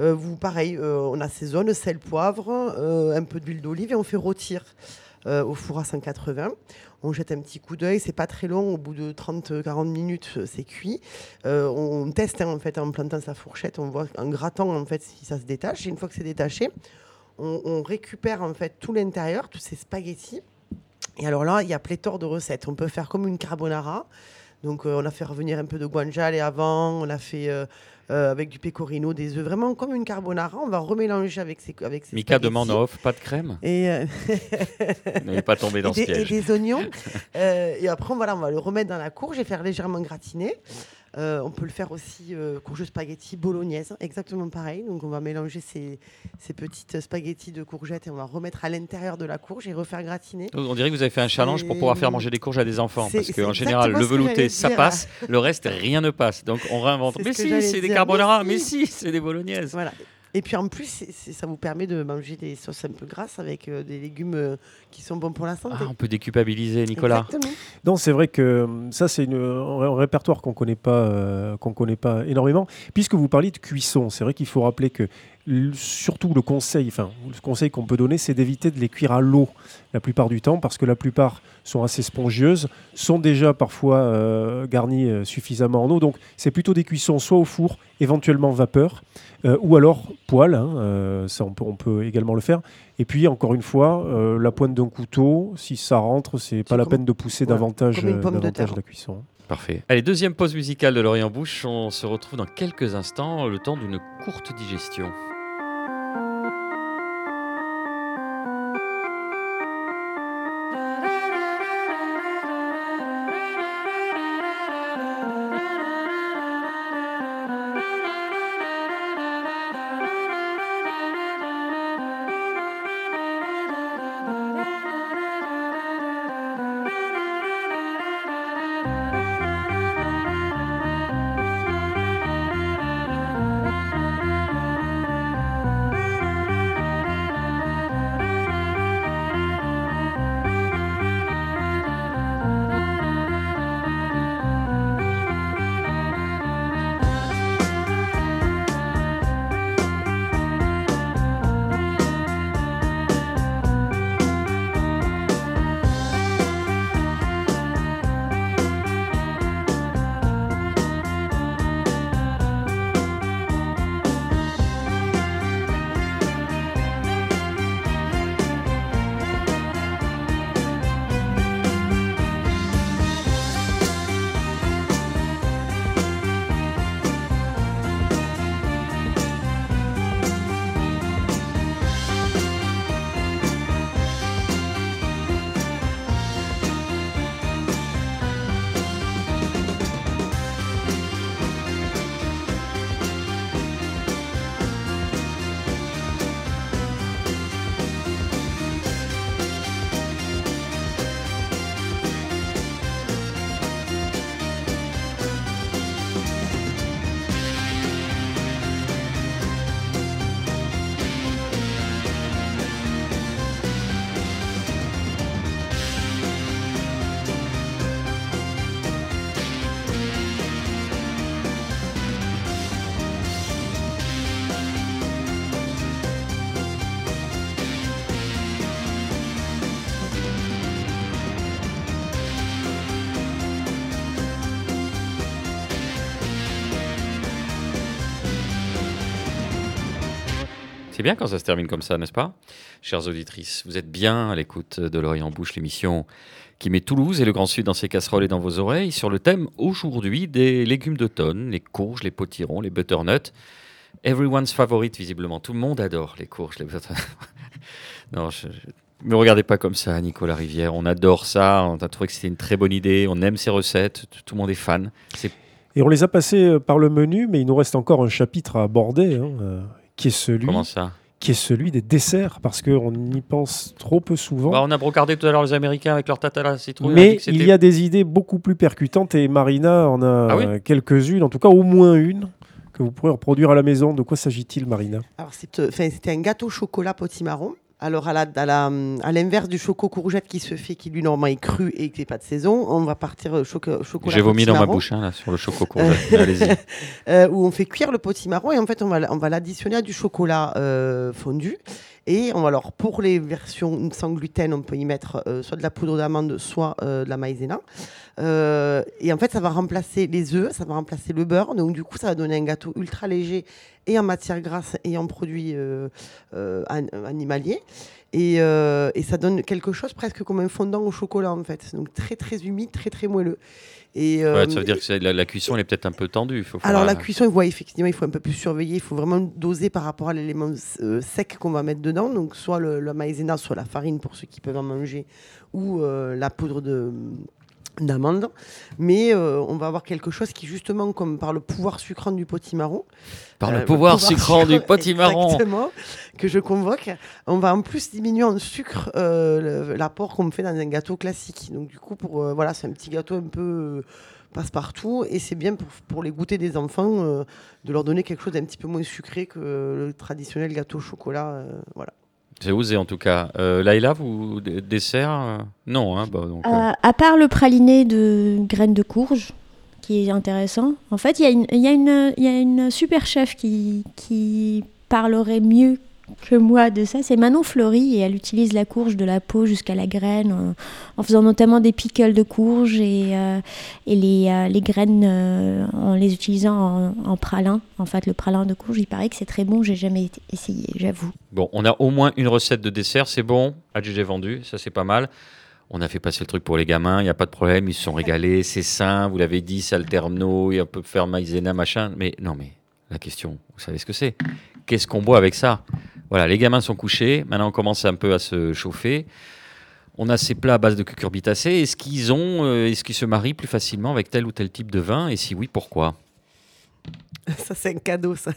Euh, vous, pareil, euh, on assaisonne, sel, poivre, euh, un peu d'huile d'olive et on fait rôtir au four à 180. On jette un petit coup d'œil, c'est pas très long, au bout de 30-40 minutes, c'est cuit. on teste hein, en fait en plantant sa fourchette, on voit en grattant en fait si ça se détache. Et une fois que c'est détaché, on, récupère en fait tout l'intérieur, tous ces spaghettis. Et alors là, il y a pléthore de recettes. On peut faire comme une carbonara. Donc on a fait revenir un peu de guanciale avant, on a fait avec du pecorino, des œufs, vraiment comme une carbonara. On va remélanger avec ces avec ces
Mika demande off, pas de crème?
Et euh...
n'allez pas tomber dans ce piège.
Et des oignons. Euh, et après, voilà, on va le remettre dans la courge et faire légèrement gratiner. Euh, on peut le faire aussi euh, courge spaghetti bolognaise, exactement pareil. Donc on va mélanger ces, petites spaghettis de courgettes et on va remettre à l'intérieur de la courge et refaire gratiner.
On dirait que vous avez fait un challenge pour pouvoir faire manger des courges à des enfants. Parce qu'en général, le velouté, ça passe, le reste, rien ne passe. Donc on réinvente. Mais si, c'est des carbonara, mais si, c'est des bolognaises.
Voilà. Et puis en plus, ça vous permet de manger des sauces un peu grasses avec euh, des légumes euh, qui sont bons pour la santé.
Ah, on peut déculpabiliser, Nicolas.
Non, c'est vrai que ça, c'est un répertoire qu'on connaît pas, qu'on connaît pas énormément. Puisque vous parliez de cuisson, c'est vrai qu'il faut rappeler que surtout le conseil, enfin le conseil qu'on peut donner, c'est d'éviter de les cuire à l'eau la plupart du temps, parce que la plupart sont assez spongieuses, sont déjà parfois euh, garnies euh, suffisamment en eau. Donc c'est plutôt des cuissons soit au four, éventuellement vapeur, euh, ou alors poêle. Hein, ça on peut, on peut, également le faire. Et puis encore une fois, la pointe d'un couteau, si ça rentre, c'est pas la peine de pousser davantage, davantage la cuisson.
Parfait. Allez, deuxième pause musicale de Lorient Bouche. On se retrouve dans quelques instants, le temps d'une courte digestion. Bien quand ça se termine comme ça, n'est-ce pas? Chères auditrices, vous êtes bien à l'écoute de L'Orient Bouche, l'émission qui met Toulouse et le Grand Sud dans ses casseroles et dans vos oreilles, sur le thème aujourd'hui des légumes d'automne, les courges, les potirons, les butternuts. Everyone's favorite, visiblement. Tout le monde adore les courges, les butternuts. non, ne me regardez pas comme ça, Nicolas Rivière. On adore ça. On a trouvé que c'était une très bonne idée. On aime ces recettes. Tout le monde est fan.
Et on les a passés euh, par le menu, mais il nous reste encore un chapitre à aborder. Hein, euh, qui est celui. Qui est celui des desserts, parce qu'on y pense trop peu souvent.
Bah, on a brocardé tout à l'heure les Américains avec leur tata à la citrouille.
Mais il y a des idées beaucoup plus percutantes et Marina en a ah quelques-unes, en tout cas au moins une que vous pourrez reproduire à la maison. De quoi s'agit-il, Marina?
Alors, euh, c'était un gâteau chocolat potimarron alors, à l'inverse du choco courgette qui se fait, qui lui normalement est cru et qui n'est pas de saison, on va partir euh, chocolat.
J'ai vomi dans ma bouche hein, sur le choco courgette. Allez-y.
Euh, où on fait cuire le potimarron et en fait on va, on va l'additionner à du chocolat euh, fondu. Et alors pour les versions sans gluten, on peut y mettre soit de la poudre d'amande, soit de la maïzena. et en fait, ça va remplacer les œufs, ça va remplacer le beurre. Donc du coup, ça va donner un gâteau ultra léger et en matière grasse et en produits euh, euh, animaliers. Euh, et, ça donne quelque chose presque comme un fondant au chocolat en fait. Donc très très humide, très très moelleux.
Et, ça veut dire que la, cuisson elle est peut-être un peu tendue.
Faut alors la cuisson, voit effectivement, il faut un peu plus surveiller. Il faut vraiment doser par rapport à l'élément sec qu'on va mettre dedans. Donc soit le, maïzena, soit la farine pour ceux qui peuvent en manger, ou la poudre de d'amande, mais euh, on va avoir quelque chose qui justement, comme par le pouvoir sucrant du potimarron,
par le euh, pouvoir, sucrant du potimarron,
exactement, que je convoque, on va en plus diminuer en sucre euh, l'apport qu'on fait dans un gâteau classique. Donc du coup, pour voilà, c'est un petit gâteau un peu passe partout et c'est bien pour, les goûter des enfants de leur donner quelque chose d'un petit peu moins sucré que le traditionnel gâteau au chocolat. voilà.
C'est osé en tout cas. Euh, Laïla, vous dessert Non, hein, bah,
À part le praliné de graines de courge, qui est intéressant. En fait, il y, y, y, a une super chef qui, qui parlerait mieux que moi de ça, c'est Manon Fleury et elle utilise la courge de la peau jusqu'à la graine en, faisant notamment des pickles de courge et, euh, les, euh, les, graines euh, en les utilisant en, pralin. En fait, le pralin de courge, il paraît que c'est très bon, j'ai jamais essayé, j'avoue.
Bon, on a au moins une recette de dessert, c'est bon, adjugé vendu, ça c'est pas mal. On a fait passer le truc pour les gamins, il n'y a pas de problème, ils se sont régalés, c'est sain, vous l'avez dit, c'est alterno, il peut faire maïzena, machin. Mais non, mais la question, vous savez ce que c'est? Qu'est-ce qu'on boit avec ça? Voilà, les gamins sont couchés, maintenant on commence un peu à se chauffer. On a ces plats à base de cucurbitacées. Est-ce qu'ils ont, euh, est-ce qu'ils se marient plus facilement avec tel ou tel type de vin? Et si oui, pourquoi?
Ça, c'est un cadeau, ça.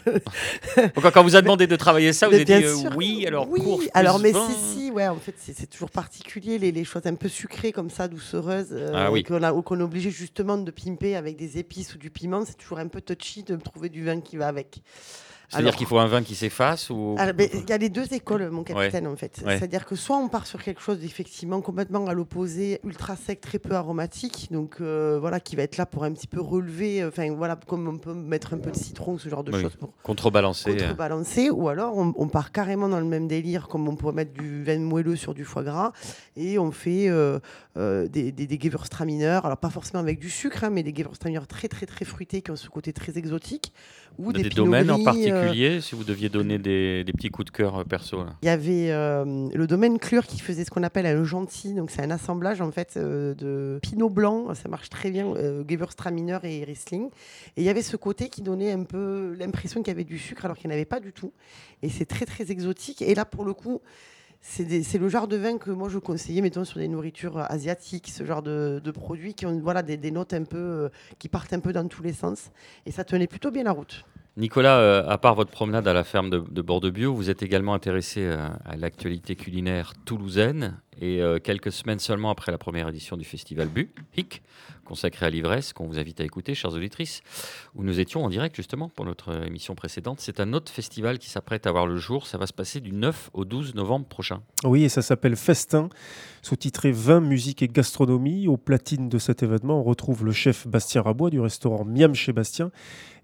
quand vous a demandé de travailler ça, vous avez dit euh, oui, alors
oui, alors mais si, si, ouais, en fait, c'est toujours particulier, les, les, choses un peu sucrées comme ça, doucereuses, euh, ah qu'on est obligé justement de pimper avec des épices ou du piment, c'est toujours un peu touchy de trouver du vin qui va avec.
C'est-à-dire qu'il faut un vin qui s'efface ou...
Ben, il y a les deux écoles, mon capitaine, en fait. C'est-à-dire que soit on part sur quelque chose d'effectivement complètement à l'opposé, ultra sec, très peu aromatique, donc euh, voilà, qui va être là pour un petit peu relever, euh, enfin voilà, comme on peut mettre un peu de citron, ce genre de choses. Pour
contrebalancer.
Contrebalancer, ou alors on, part carrément dans le même délire, comme on pourrait mettre du vin moelleux sur du foie gras, et on fait euh, des, des, des Gewürztraminer, alors pas forcément avec du sucre, hein, mais des Gewürztraminer très très très fruités qui ont ce côté très exotique,
ou des, des domaines en particulier euh, si vous deviez donner des, petits coups de cœur euh, perso
Il y avait euh, le domaine Clure qui faisait ce qu'on appelle un gentil, donc c'est un assemblage en fait de pinot blanc, ça marche très bien, Gewürztraminer et Riesling. Et il y avait ce côté qui donnait un peu l'impression qu'il y avait du sucre alors qu'il n'y en avait pas du tout. Et c'est très très exotique. Et là pour le coup, c'est le genre de vin que moi je conseillais, mettons, sur des nourritures asiatiques, ce genre de, produits qui ont voilà, des, notes un peu, qui partent un peu dans tous les sens. Et ça tenait plutôt bien la route.
Nicolas, euh, à part votre promenade à la ferme de, de Bordeaux-Bio, vous êtes également intéressé euh, à, l'actualité culinaire toulousaine. Et euh, quelques semaines seulement après la première édition du festival Bu, HIC, consacré à l'ivresse, qu'on vous invite à écouter, chères auditrices, où nous étions en direct justement pour notre émission précédente. C'est un autre festival qui s'apprête à voir le jour. Ça va se passer du 9 au 12 novembre prochain.
Oui, et ça s'appelle Festin, sous-titré 20 musique et gastronomie. Au platine de cet événement, on retrouve le chef Bastien Rabois du restaurant Miam chez Bastien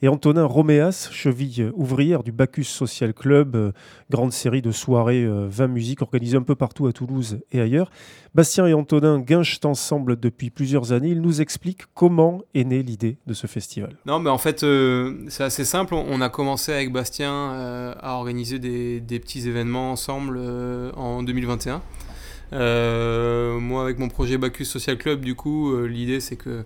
et Antonin Roméas, cheville ouvrière du Bacchus Social Club, euh, grande série de soirées 20 euh, musiques organisées un peu partout à Toulouse et ailleurs. Bastien et Antonin guinchent ensemble depuis plusieurs années. Ils nous expliquent comment est née l'idée de ce festival.
Non, mais en fait, euh, c'est assez simple. On a commencé avec Bastien à organiser des, des, petits événements ensemble en 2021. moi, avec mon projet Bacchus Social Club, du coup, l'idée c'est que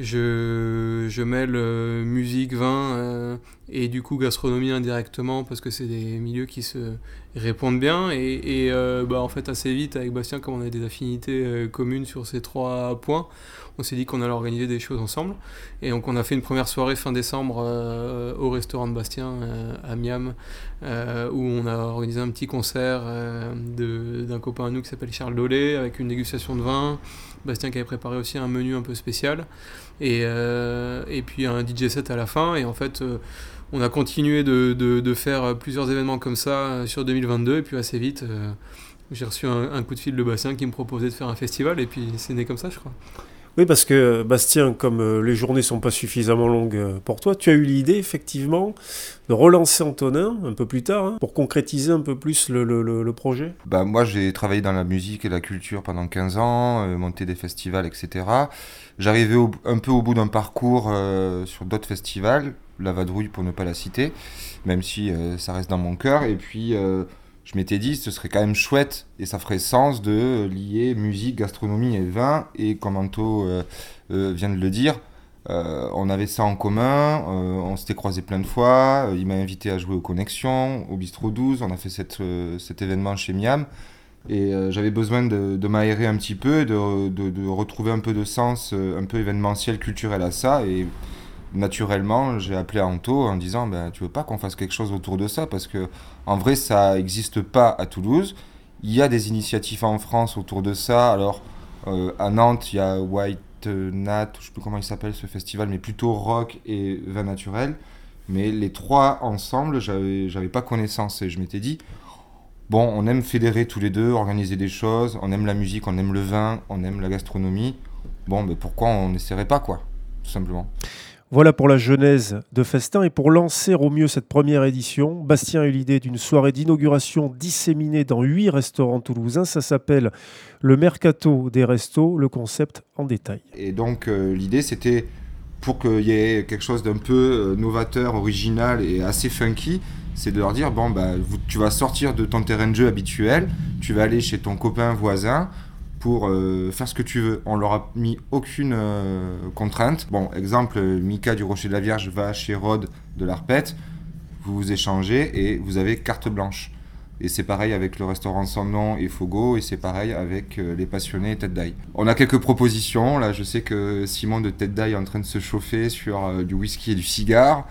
je, je mêle euh, musique, vin euh, et du coup gastronomie indirectement parce que c'est des milieux qui se répondent bien. Et, et euh, bah, en fait, assez vite, avec Bastien, comme on a des affinités communes sur ces trois points, on s'est dit qu'on allait organiser des choses ensemble. Et donc, on a fait une première soirée fin décembre au restaurant de Bastien à Miam où on a organisé un petit concert d'un copain à nous qui s'appelle Charles Dolé avec une dégustation de vin. Bastien qui avait préparé aussi un menu un peu spécial. Et, euh, et puis un DJ set à la fin. Et en fait, euh, on a continué de, de, faire plusieurs événements comme ça euh, sur 2022. Et puis assez vite, j'ai reçu un, un, coup de fil de Bastien qui me proposait de faire un festival. Et puis c'est né comme ça, je crois.
Oui, parce que Bastien, comme les journées sont pas suffisamment longues pour toi, tu as eu l'idée effectivement de relancer Antonin un peu plus tard hein, pour concrétiser un peu plus le, le, projet?
Bah, moi, j'ai travaillé dans la musique et la culture pendant 15 ans, euh, monté des festivals, etc. J'arrivais un peu au bout d'un parcours sur d'autres festivals, la Vadrouille pour ne pas la citer, même si ça reste dans mon cœur. Et puis je m'étais dit, ce serait quand même chouette et ça ferait sens de lier musique, gastronomie et vin. Et comme Anto euh, euh, vient de le dire, euh, on avait ça en commun, on s'était croisé plein de fois. il m'a invité à jouer aux Connexions, au Bistro 12. On a fait cet événement chez Miam. Et j'avais besoin de, de m'aérer un petit peu, de, de, retrouver un peu de sens, un peu événementiel, culturel à ça. Et naturellement, j'ai appelé Anto en disant ben, Tu veux pas qu'on fasse quelque chose autour de ça? Parce que en vrai, ça n'existe pas à Toulouse. Il y a des initiatives en France autour de ça. Alors, euh, à Nantes, il y a White Nat, je sais plus comment il s'appelle ce festival, mais plutôt rock et vin naturel. Mais les trois ensemble, j'avais pas connaissance et je m'étais dit, bon, on aime fédérer tous les deux, organiser des choses, on aime la musique, on aime le vin, on aime la gastronomie. Bon, mais pourquoi on n'essaierait pas, quoi, tout simplement.
Voilà pour la genèse de Festin et pour lancer au mieux cette première édition, Bastien a eu l'idée d'une soirée d'inauguration disséminée dans huit restaurants toulousains. Ça s'appelle le Mercato des Restos, le concept en détail.
Et donc euh, l'idée c'était pour qu'il y ait quelque chose d'un peu euh, novateur, original et assez funky, c'est de leur dire bon bah tu vas sortir de ton terrain de jeu habituel, tu vas aller chez ton copain voisin pour euh, faire ce que tu veux. On leur a mis aucune euh, contrainte. Bon, exemple, Mika du Rocher de la Vierge va chez Rod de l'Arpette, vous vous échangez et vous avez carte blanche. Et c'est pareil avec le restaurant Sans Nom et Fogo, et c'est pareil avec euh, les passionnés Tête d'Aille. On a quelques propositions. Là, je sais que Simon de Tête d'Aille est en train de se chauffer sur du whisky et du cigare.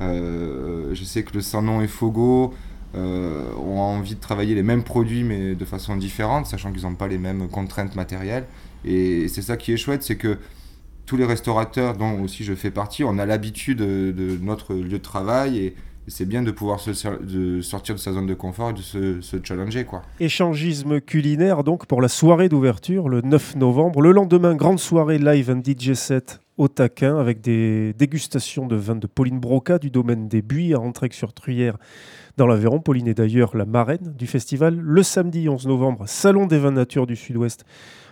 Je sais que le Sans Nom et Fogo euh, ont envie de travailler les mêmes produits mais de façon différente, sachant qu'ils n'ont pas les mêmes contraintes matérielles. Et c'est ça qui est chouette, c'est que tous les restaurateurs dont aussi je fais partie, on a l'habitude de, notre lieu de travail et, c'est bien de pouvoir se, sortir de sa zone de confort et de se, se, challenger. Quoi.
Échangisme culinaire donc pour la soirée d'ouverture le 9 novembre. Le lendemain, grande soirée live and DJ set au taquin avec des dégustations de vin de Pauline Broca du domaine des Buis à Entraigue-sur-Truyère dans l'Aveyron. Pauline est d'ailleurs la marraine du festival. Le samedi 11 novembre, Salon des vins nature du Sud-Ouest,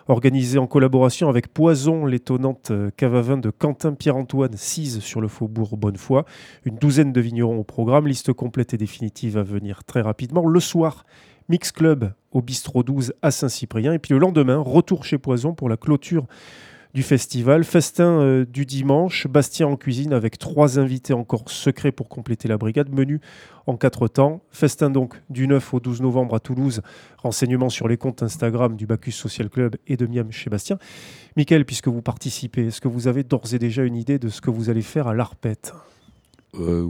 organisé en collaboration avec Poison, l'étonnante euh, cave à vin de Quentin Pierre-Antoine, Cise sur le faubourg Bonnefoy. Une douzaine de vignerons au programme, liste complète et définitive à venir très rapidement. Le soir, Mix Club au Bistrot 12 à Saint-Cyprien. Et puis le lendemain, retour chez Poison pour la clôture du festival. Festin euh, du dimanche, Bastien en cuisine avec trois invités encore secrets pour compléter la brigade. Menu en quatre temps. Festin donc du 9 au 12 novembre à Toulouse. Renseignements sur les comptes Instagram du Bacchus Social Club et de Miam chez Bastien. Michael, puisque vous participez, est-ce que vous avez d'ores et déjà une idée de ce que vous allez faire à l'Arpette?
Euh,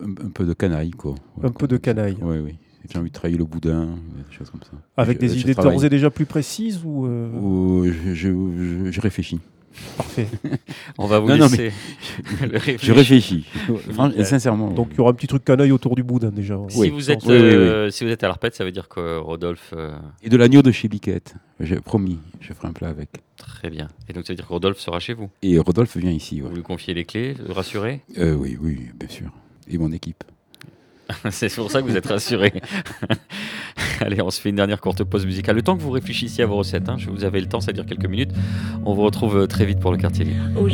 un, peu de canaille, quoi.
un peu de canaille.
Oui, oui. J'ai envie de travailler le boudin, des choses comme ça.
Avec des idées d'ores et déjà plus précises ou,
euh... je, réfléchis.
Parfait.
On va vous laisser
Je réfléchis, sincèrement.
Donc il y aura un petit truc canaille autour du boudin déjà.
Si, vous, êtes, euh, si vous êtes à l'arpète, ça veut dire que Rodolphe... Euh,
et de l'agneau de chez Biquette. J'ai promis, je ferai un plat avec.
Très bien. Et donc ça veut dire que Rodolphe sera chez vous
Et Rodolphe vient ici.
Vous lui confiez les clés, rassurez?
Euh, Oui, oui, bien sûr. Et mon équipe.
c'est pour ça que vous êtes rassuré. Allez, on se fait une dernière courte pause musicale. Le temps que vous réfléchissiez à vos recettes, hein, vous avez le temps, dure quelques minutes. On vous retrouve euh, très vite pour le quartier libre.
Oh.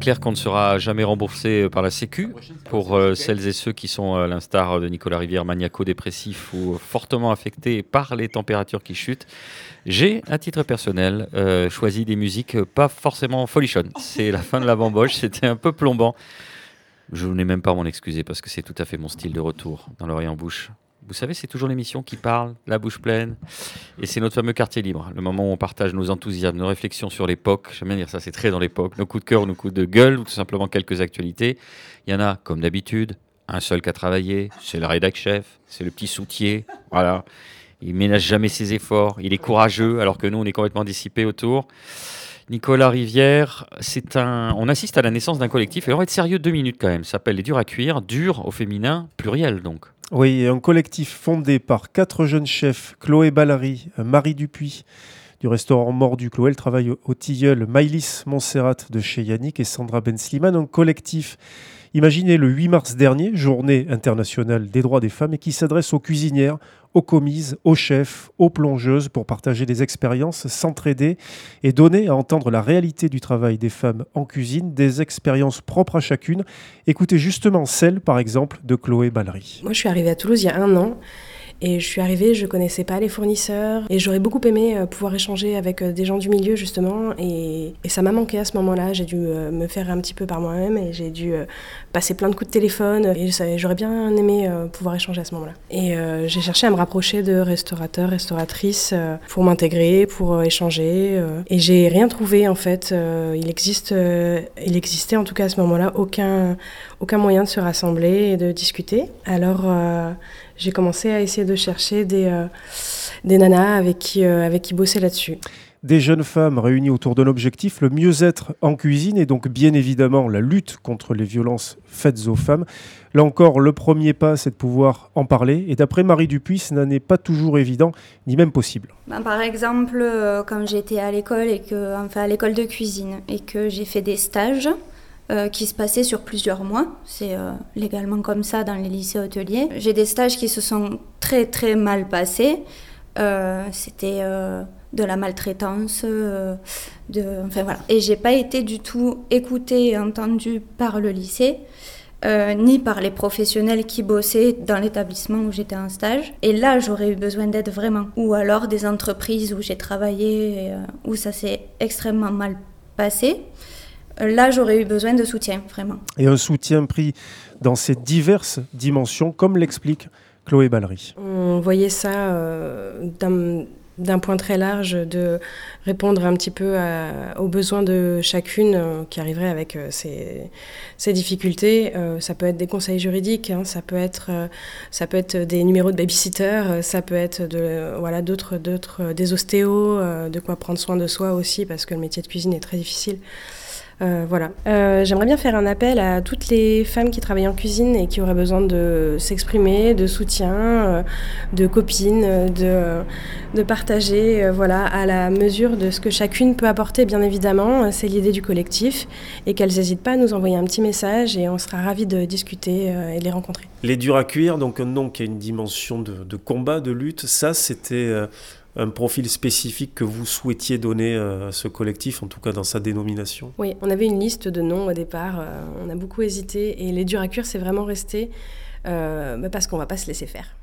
Clair qu'on ne sera jamais remboursé par la Sécu pour euh, celles et ceux qui sont, à l'instar de Nicolas Rivière, maniaco-dépressifs ou fortement affectés par les températures qui chutent. J'ai, à titre personnel, euh, choisi des musiques pas forcément folichonnes. C'est la fin de la bamboche, c'était un peu plombant. Je n'ai même pas à m'en excuser parce que c'est tout à fait mon style de retour dans l'oreille en bouche. Vous savez, c'est toujours l'émission qui parle, la bouche pleine. Et c'est notre fameux quartier libre, le moment où on partage nos enthousiasmes, nos réflexions sur l'époque. J'aime bien dire ça, c'est très dans l'époque. Nos coups de cœur, nos coups de gueule, ou tout simplement quelques actualités. Il y en a, comme d'habitude, un seul qui a travaillé, c'est le rédac chef, c'est le petit soutier. Voilà. Il ménage jamais ses efforts, il est courageux, alors que nous, on est complètement dissipés autour. Nicolas Rivière, c'est un. On assiste à la naissance d'un collectif, et on va être sérieux deux minutes quand même. Ça s'appelle Les Durs à Cuire, dur au féminin, pluriel donc.
Oui, un collectif fondé par quatre jeunes chefs, Chloé Ballary, Marie Dupuis, du restaurant Mordu. Chloé, elle travaille au, Tilleul, Maïlis Montserrat de chez Yannick et Sandra Ben Sliman, un collectif imaginé le 8 mars dernier, journée internationale des droits des femmes, et qui s'adresse aux cuisinières, aux commises, aux chefs, aux plongeuses pour partager des expériences, s'entraider et donner à entendre la réalité du travail des femmes en cuisine, des expériences propres à chacune. Écoutez justement celle, par exemple, de Chloé Ballery.
Moi, je suis arrivée à Toulouse il y a un an. Et je suis arrivée, je connaissais pas les fournisseurs et j'aurais beaucoup aimé euh, pouvoir échanger avec euh, des gens du milieu justement et, ça m'a manqué à ce moment-là. J'ai dû euh, me faire un petit peu par moi-même et j'ai dû passer plein de coups de téléphone et j'aurais bien aimé pouvoir échanger à ce moment-là. Et j'ai cherché à me rapprocher de restaurateurs, restauratrices pour m'intégrer, pour échanger et j'ai rien trouvé en fait. Il existe, il existait en tout cas à ce moment-là aucun aucun moyen de se rassembler et de discuter. Alors euh, j'ai commencé à essayer de chercher des, euh, des nanas avec qui, euh, avec qui bosser là-dessus.
Des jeunes femmes réunies autour d'un objectif, le mieux-être en cuisine et donc bien évidemment la lutte contre les violences faites aux femmes. Là encore, le premier pas, c'est de pouvoir en parler. Et d'après Marie Dupuis, cela n'est pas toujours évident, ni même possible.
Ben, par exemple, euh, quand j'étais à l'école et que, enfin, à l'école de cuisine et que j'ai fait des stages euh, qui se passaient sur plusieurs mois, c'est euh, légalement comme ça dans les lycées hôteliers. J'ai des stages qui se sont très très mal passés. Euh, C'était de la maltraitance, de, enfin voilà. Et j'ai pas été du tout écoutée et entendue par le lycée. ni par les professionnels qui bossaient dans l'établissement où j'étais en stage. Et là, j'aurais eu besoin d'aide vraiment. Ou alors des entreprises où j'ai travaillé, où ça s'est extrêmement mal passé. Là, j'aurais eu besoin de soutien, vraiment.
Et un soutien pris dans ces diverses dimensions, comme l'explique Chloé Ballery.
On voyait ça euh, d'un d'un point très large, de répondre un petit peu à- aux besoins de chacune euh, qui arriverait avec euh, ses, ses difficultés. Euh, ça peut être des conseils juridiques, hein, ça peut être euh, ça peut être des numéros de babysitter, ça peut être de voilà d'autres d'autres des ostéos, euh, de quoi prendre soin de soi aussi parce que le métier de cuisine est très difficile. Euh, voilà. Euh, J'aimerais bien faire un appel à toutes les femmes qui travaillent en cuisine et qui auraient besoin de s'exprimer, de soutien, euh, de copines, de, partager, voilà, à la mesure de ce que chacune peut apporter, bien évidemment. C'est l'idée du collectif et qu'elles n'hésitent pas à nous envoyer un petit message et on sera ravis de discuter et de les rencontrer.
Les durs à cuire, donc un nom qui a une dimension de, combat, de lutte, ça c'était un profil spécifique que vous souhaitiez donner euh, à ce collectif, en tout cas dans sa dénomination?
Oui, on avait une liste de noms au départ, euh, on a beaucoup hésité et les durs à cuire, c'est vraiment resté euh, bah, parce qu'on va pas se laisser faire.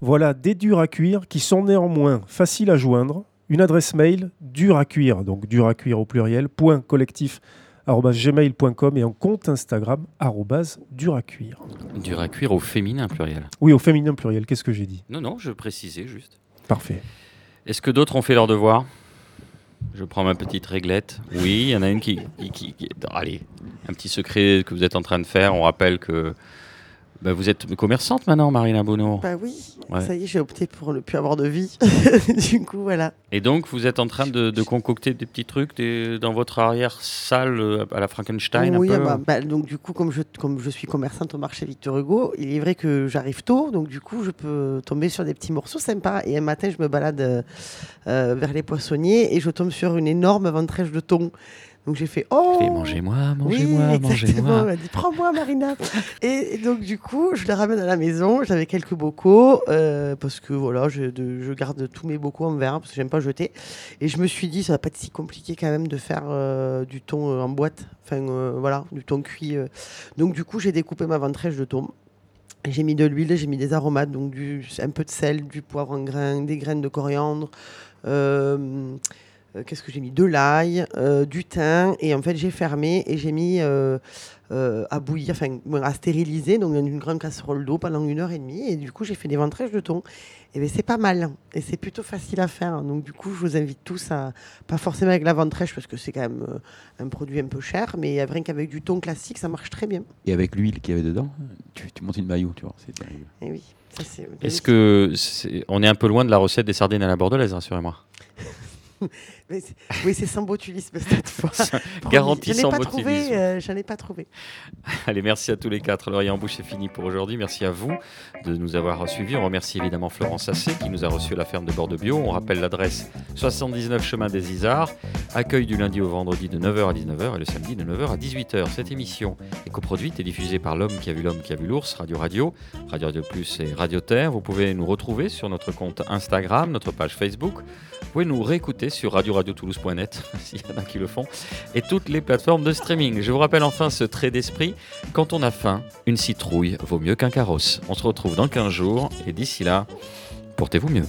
Voilà des durs à cuire qui sont néanmoins faciles à joindre. Une adresse mail dur à cuire, donc dur à cuire au pluriel, point collectif gmail.com et un compte Instagram dur à cuire.
Dur à cuire au féminin pluriel.
Oui, au féminin pluriel, qu'est-ce que j'ai dit?
Non, non, je précisais juste.
Parfait.
Est-ce que d'autres ont fait leur devoir? Je prends ma petite réglette. Oui, il y en a une qui, qui- Allez, un petit secret que vous êtes en train de faire. On rappelle que bah, vous êtes commerçante maintenant, Marina Bono.
Bah oui,
Ouais.
ça y est, j'ai opté pour ne plus avoir de vie. du coup, voilà.
Et donc, vous êtes en train de, de concocter des petits trucs des- dans votre arrière-salle euh, à la Frankenstein
oui,
un
ah
peu
bah, bah, donc du coup, comme je, comme je suis commerçante au marché Victor Hugo, il est vrai que j'arrive tôt, donc du coup, je peux tomber sur des petits morceaux sympas. Et un matin, je me balade euh, vers les poissonniers et je tombe sur une énorme ventrèche de thon. Donc j'ai fait oh.
mangez-moi, mangez-moi, mangez-moi.
Elle dit prends-moi Marina. et, donc du coup, je la ramène à la maison. J'avais quelques bocaux euh, parce que voilà, je, je, garde tous mes bocaux en verre parce que j'aime pas jeter. Et je me suis dit ça va pas être si compliqué quand même de faire euh, du thon en boîte. Enfin voilà, du thon cuit. Donc du coup, j'ai découpé ma ventrèche de thon. J'ai mis de l'huile, j'ai mis des aromates, donc du, un peu de sel, du poivre en grain, des graines de coriandre. Euh, euh, qu'est-ce que j'ai mis? De l'ail, euh, du thym, et en fait j'ai fermé et j'ai mis à bouillir, enfin à stériliser, donc dans une grande casserole d'eau pendant une heure et demie, et du coup j'ai fait des ventrèches de thon. Et bien c'est pas mal, et c'est plutôt facile à faire. Donc du coup je vous invite tous à, pas forcément avec la ventrèche parce que c'est quand même un produit un peu cher, mais rien qu'avec du thon classique ça marche très bien.
Et avec l'huile qu'il y avait dedans, tu, montes une maillot, tu vois, c'est
Et eh oui.
Est-ce que on est un peu loin de la recette des sardines à la bordelaise, rassurez-moi
oui, c'est sans botulisme cette fois.
Garantie sans
botulisme. Euh, je n'en ai pas trouvé.
Allez, merci à tous les quatre. L'oreille en bouche, c'est fini pour aujourd'hui. Merci à vous de nous avoir suivis. On remercie évidemment Florence Assé qui nous a reçu à la ferme de Bordeaux Bio. On rappelle l'adresse 79 chemin des Isards. Accueil du lundi au vendredi de 9h à 19h et le samedi de 9h à 18h. Cette émission est coproduite et diffusée par l'homme qui a vu l'homme qui a vu l'ours, Radio Radio, Radio Radio Plus et Radio Terre. Vous pouvez nous retrouver sur notre compte Instagram, notre page Facebook. Vous pouvez nous réécouter sur radio-radio-toulouse.net, s'il y en a qui le font, et toutes les plateformes de streaming. Je vous rappelle enfin ce trait d'esprit. Quand on a faim, une citrouille vaut mieux qu'un carrosse. On se retrouve dans 15 jours, et d'ici là, portez-vous mieux.